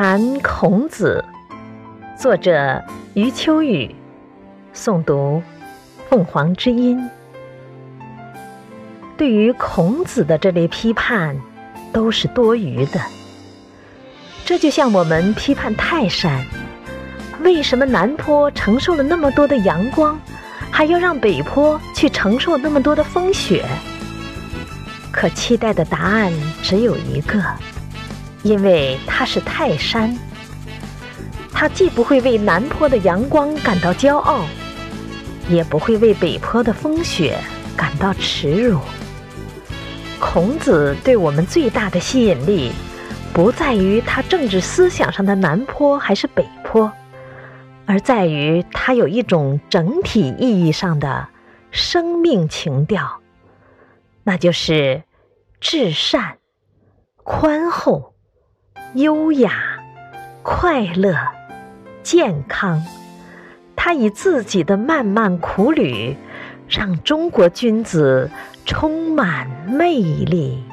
谈孔子，作者余秋雨，诵读凤凰之音。对于孔子的这类批判，都是多余的。这就像我们批判泰山，为什么南坡承受了那么多的阳光，还要让北坡去承受那么多的风雪？可期待的答案只有一个。因为它是泰山，它既不会为南坡的阳光感到骄傲，也不会为北坡的风雪感到耻辱。孔子对我们最大的吸引力，不在于他政治思想上的南坡还是北坡，而在于他有一种整体意义上的生命情调，那就是至善、宽厚。优雅、快乐、健康，他以自己的漫漫苦旅，让中国君子充满魅力。